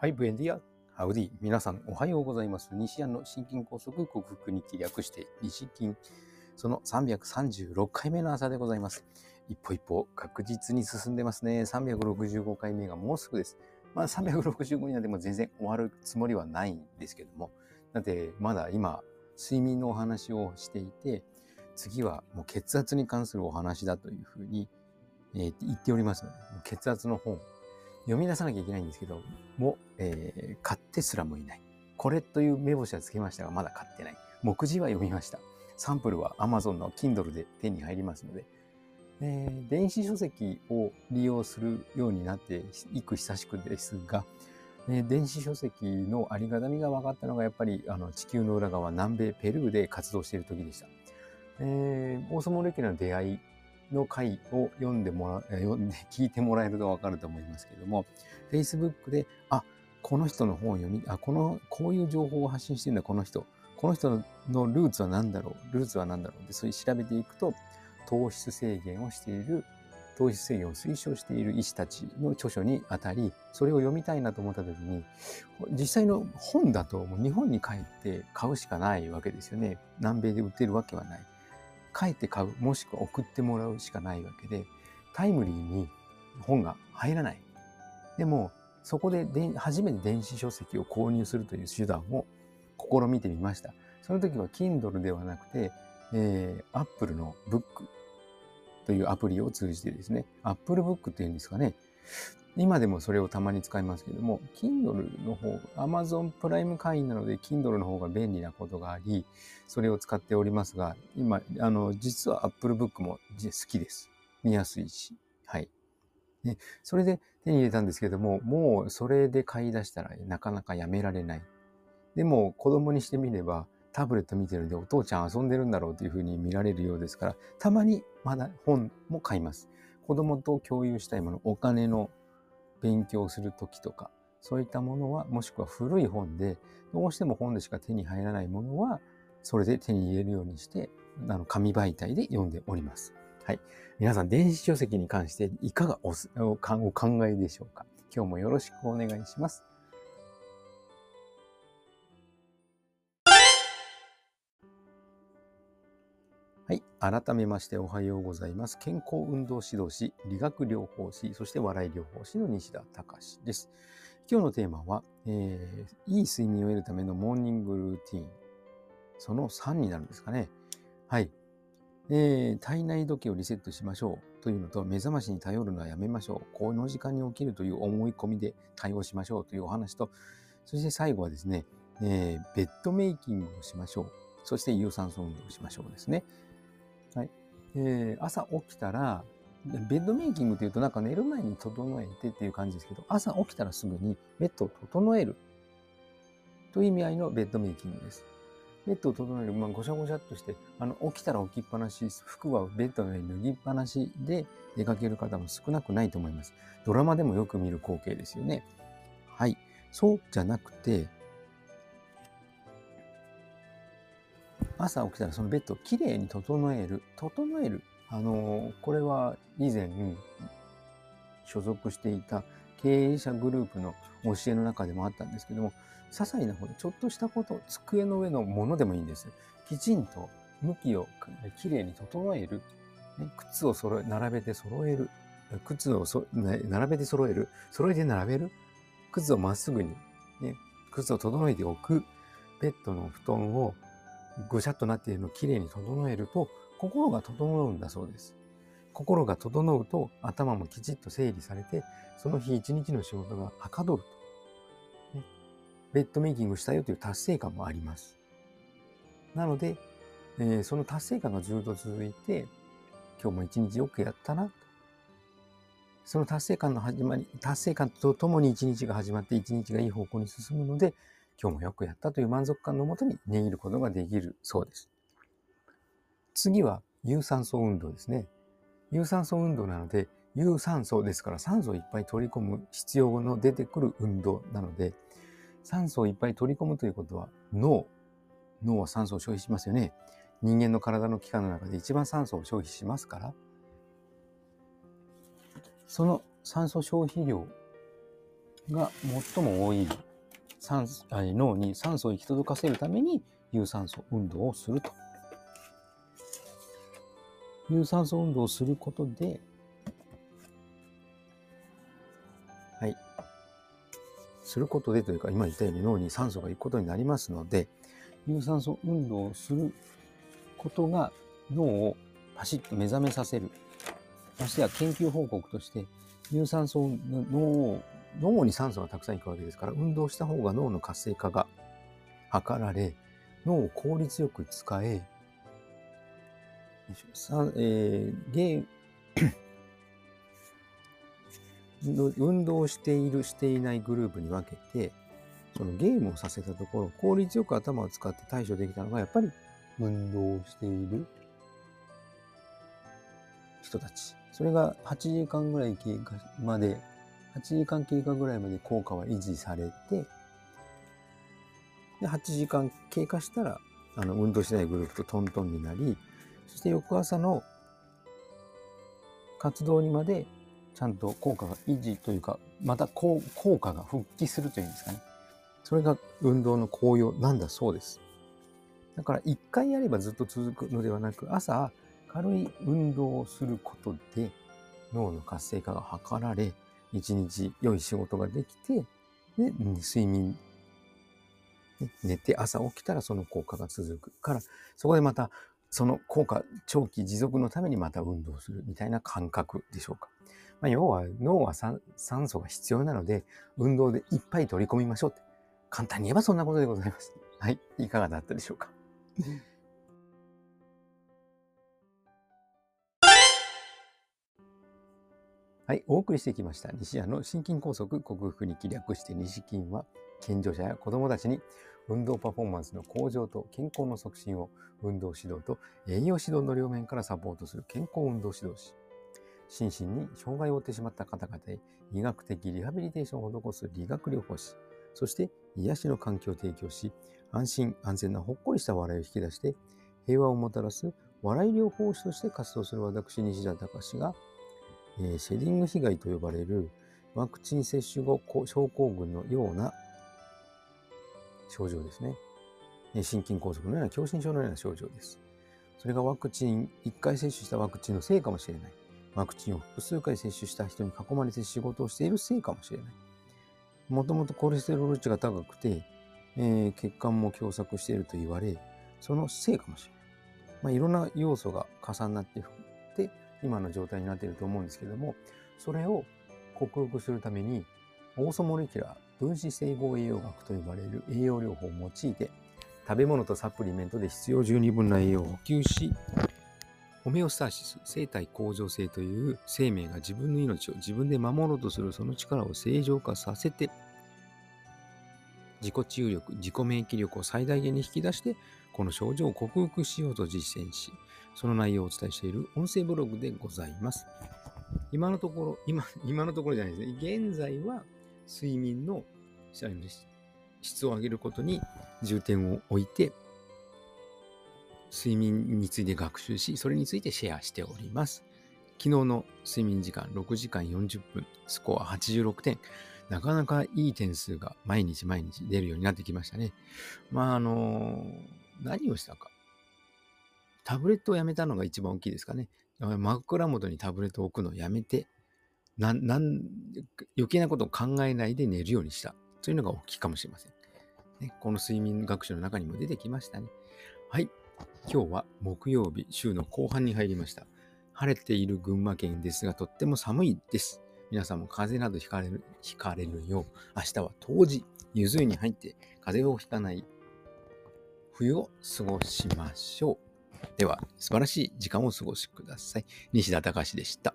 はい、ブエンディア、ハウディ。皆さん、おはようございます。西安の心筋梗塞克服に気略して、西筋、その336回目の朝でございます。一歩一歩確実に進んでますね。365回目がもうすぐです。まあ、365になっても全然終わるつもりはないんですけども。だって、まだ今、睡眠のお話をしていて、次はもう血圧に関するお話だというふうに、えー、言っておりますので、血圧の本読み出さなきゃいけないんですけど、も、えー、買ってすらもいない。これという目星はつけましたが、まだ買ってない。目次は読みました。サンプルは Amazon の Kindle で手に入りますので、えー、電子書籍を利用するようになっていく久しくですが、え、電子書籍のありがたみが分かったのがやっぱりあの地球の裏側南米ペルーで活動している時でした。えー、大相撲歴の出会いの回を読んでもら、読んで聞いてもらえるとわかると思いますけれども、Facebook で、あ、この人の本を読み、あ、この、こういう情報を発信してるんだ、この人。この人のルーツは何だろう？ルーツは何だろう？で、そういう調べていくと、糖質制限をしている、糖質制限を推奨している医師たちの著書にあたり、それを読みたいなと思った時に、実際の本だともう日本に帰って買うしかないわけですよね。南米で売ってるわけはない。書いて買う、もしくは送ってもらうしかないわけで、タイムリーに本が入らない。でも、そこでで初めて電子書籍を購入するという手段を試みてみました。その時は Kindle ではなくて、えー、Apple の Book というアプリを通じてですね、Apple Book っていうんですかね、今でもそれをたまに使いますけども、Kindle の方、Amazon プライム会員なので Kindle の方が便利なことがあり、それを使っておりますが、今、あの、実は Apple Book も好きです。見やすいし。はい。で、それで手に入れたんですけども、もうそれで買い出したらなかなかやめられない。でも子供にしてみれば、タブレット見てるんでお父ちゃん遊んでるんだろうというふうに見られるようですから、たまにまだ本も買います。子供と共有したいもの、お金の勉強する時とか、そういったものは、もしくは古い本で、どうしても本でしか手に入らないものは、それで手に入れるようにして、あの、紙媒体で読んでおります。はい。皆さん、電子書籍に関していかがおお考えでしょうか？今日もよろしくお願いします。はい。改めましておはようございます。健康運動指導士、理学療法士、そして笑い療法士の西田隆です。今日のテーマは、えー、いい睡眠を得るためのモーニングルーティン。その3になるんですかね。はい。えー、体内時計をリセットしましょうというのと、目覚ましに頼るのはやめましょう。この時間に起きるという思い込みで対応しましょうというお話と、そして最後はですね、えー、ベッドメイキングをしましょう。そして有酸素運動をしましょうですね。はい。えー、朝起きたら、ベッドメイキングというとなんか寝る前に整えてっていう感じですけど、朝起きたらすぐにベッドを整えるという意味合いのベッドメイキングです。ベッドを整える、まあ、ごしゃごしゃっとして、あの、起きたら起きっぱなし、服はベッドの上に脱ぎっぱなしで出かける方も少なくないと思います。ドラマでもよく見る光景ですよね。はい。そうじゃなくて、朝起きたらそのベッドをきれいに整える。整える。あの、これは以前所属していた経営者グループの教えの中でもあったんですけども、些細なこと、ちょっとしたこと、机の上のものでもいいんです。きちんと向きをきれいに整える。ね、靴を揃え、並べて揃える。靴をそ、ね、並べて揃える。揃えて並べる。靴をまっすぐに、ね、靴を整えておく。ベッドの布団をぐしゃっとなっているのをきれいに整えると、心が整うんだそうです。心が整うと頭もきちっと整理されて、その日一日の仕事がはかどると、ね。ベッドメイキングしたよという達成感もあります。なので、えー、その達成感がずっと続いて、今日も一日よくやったな。その達成感の始まり、達成感とともに一日が始まって一日がいい方向に進むので、今日もよくやったという満足感のもとに値切ることができるそうです。次は有酸素運動ですね。有酸素運動なので、有酸素ですから酸素をいっぱい取り込む必要の出てくる運動なので、酸素をいっぱい取り込むということは脳。脳は酸素を消費しますよね。人間の体の器官の中で一番酸素を消費しますから、その酸素消費量が最も多い酸脳に酸素を行き届かせるために有酸素運動をすると。有酸素運動をすることで、はい。することでというか、今言ったように脳に酸素が行くことになりますので、有酸素運動をすることが脳をパシッと目覚めさせる。ましてや研究報告として、有酸素脳脳に酸素がたくさんいくわけですから、運動した方が脳の活性化が図られ、脳を効率よく使え、えー、ゲ 運動している、していないグループに分けて、そのゲームをさせたところ、効率よく頭を使って対処できたのが、やっぱり運動している人たち。それが8時間ぐらい経過まで8時間経過ぐらいまで効果は維持されて、で、8時間経過したら、あの、運動しないグループとトントンになり、そして翌朝の活動にまでちゃんと効果が維持というか、また効果が復帰するというんですかね。それが運動の効用なんだそうです。だから一回やればずっと続くのではなく、朝軽い運動をすることで脳の活性化が図られ、一日良い仕事ができて、で、睡眠、ね、寝て朝起きたらその効果が続くから、そこでまたその効果、長期持続のためにまた運動するみたいな感覚でしょうか。まあ、要は脳は酸素が必要なので、運動でいっぱい取り込みましょうって。簡単に言えばそんなことでございます。はい。いかがだったでしょうか。はい、お送りしてきました。西矢の心筋梗塞克服に気略して西筋は健常者や子供たちに運動パフォーマンスの向上と健康の促進を運動指導と栄養指導の両面からサポートする健康運動指導士。心身に障害を負ってしまった方々へ医学的リハビリテーションを施す理学療法士。そして癒しの環境を提供し安心安全なほっこりした笑いを引き出して平和をもたらす笑い療法士として活動する私西田隆がえー、シェディング被害と呼ばれるワクチン接種後症候群のような症状ですね。心筋梗塞のような狭心症のような症状です。それがワクチン、1回接種したワクチンのせいかもしれない。ワクチンを複数回接種した人に囲まれて仕事をしているせいかもしれない。もともとコレステロール値が高くて、えー、血管も狭窄していると言われ、そのせいかもしれない。まあ、いろんな要素が重なって今の状態になっていると思うんですけども、それを克服するために、オーソモレキュラー分子整合栄養学と呼ばれる栄養療法を用いて、食べ物とサプリメントで必要十二分な栄養を補給し、ホメオスターシス、生体向上性という生命が自分の命を自分で守ろうとするその力を正常化させて、自己治癒力、自己免疫力を最大限に引き出して、この症状を克服しようと実践し、その内容をお伝えしている音声ブログでございます。今のところ、今、今のところじゃないですね。現在は睡眠の質を上げることに重点を置いて、睡眠について学習し、それについてシェアしております。昨日の睡眠時間6時間40分、スコア86点。なかなかいい点数が毎日毎日出るようになってきましたね。まあ、あの何をしたか。タブレットをやめたのが一番大きいですかね。枕元にタブレットを置くのをやめて、なん、なん、余計なことを考えないで寝るようにした。というのが大きいかもしれません。ね、この睡眠学習の中にも出てきましたね。はい。今日は木曜日、週の後半に入りました。晴れている群馬県ですが、とっても寒いです。皆さんも風邪などひかれる、ひかれるよう、明日は冬至、ゆず湯に入って風邪をひかない冬を過ごしましょう。では、素晴らしい時間をお過ごしください。西田隆でした。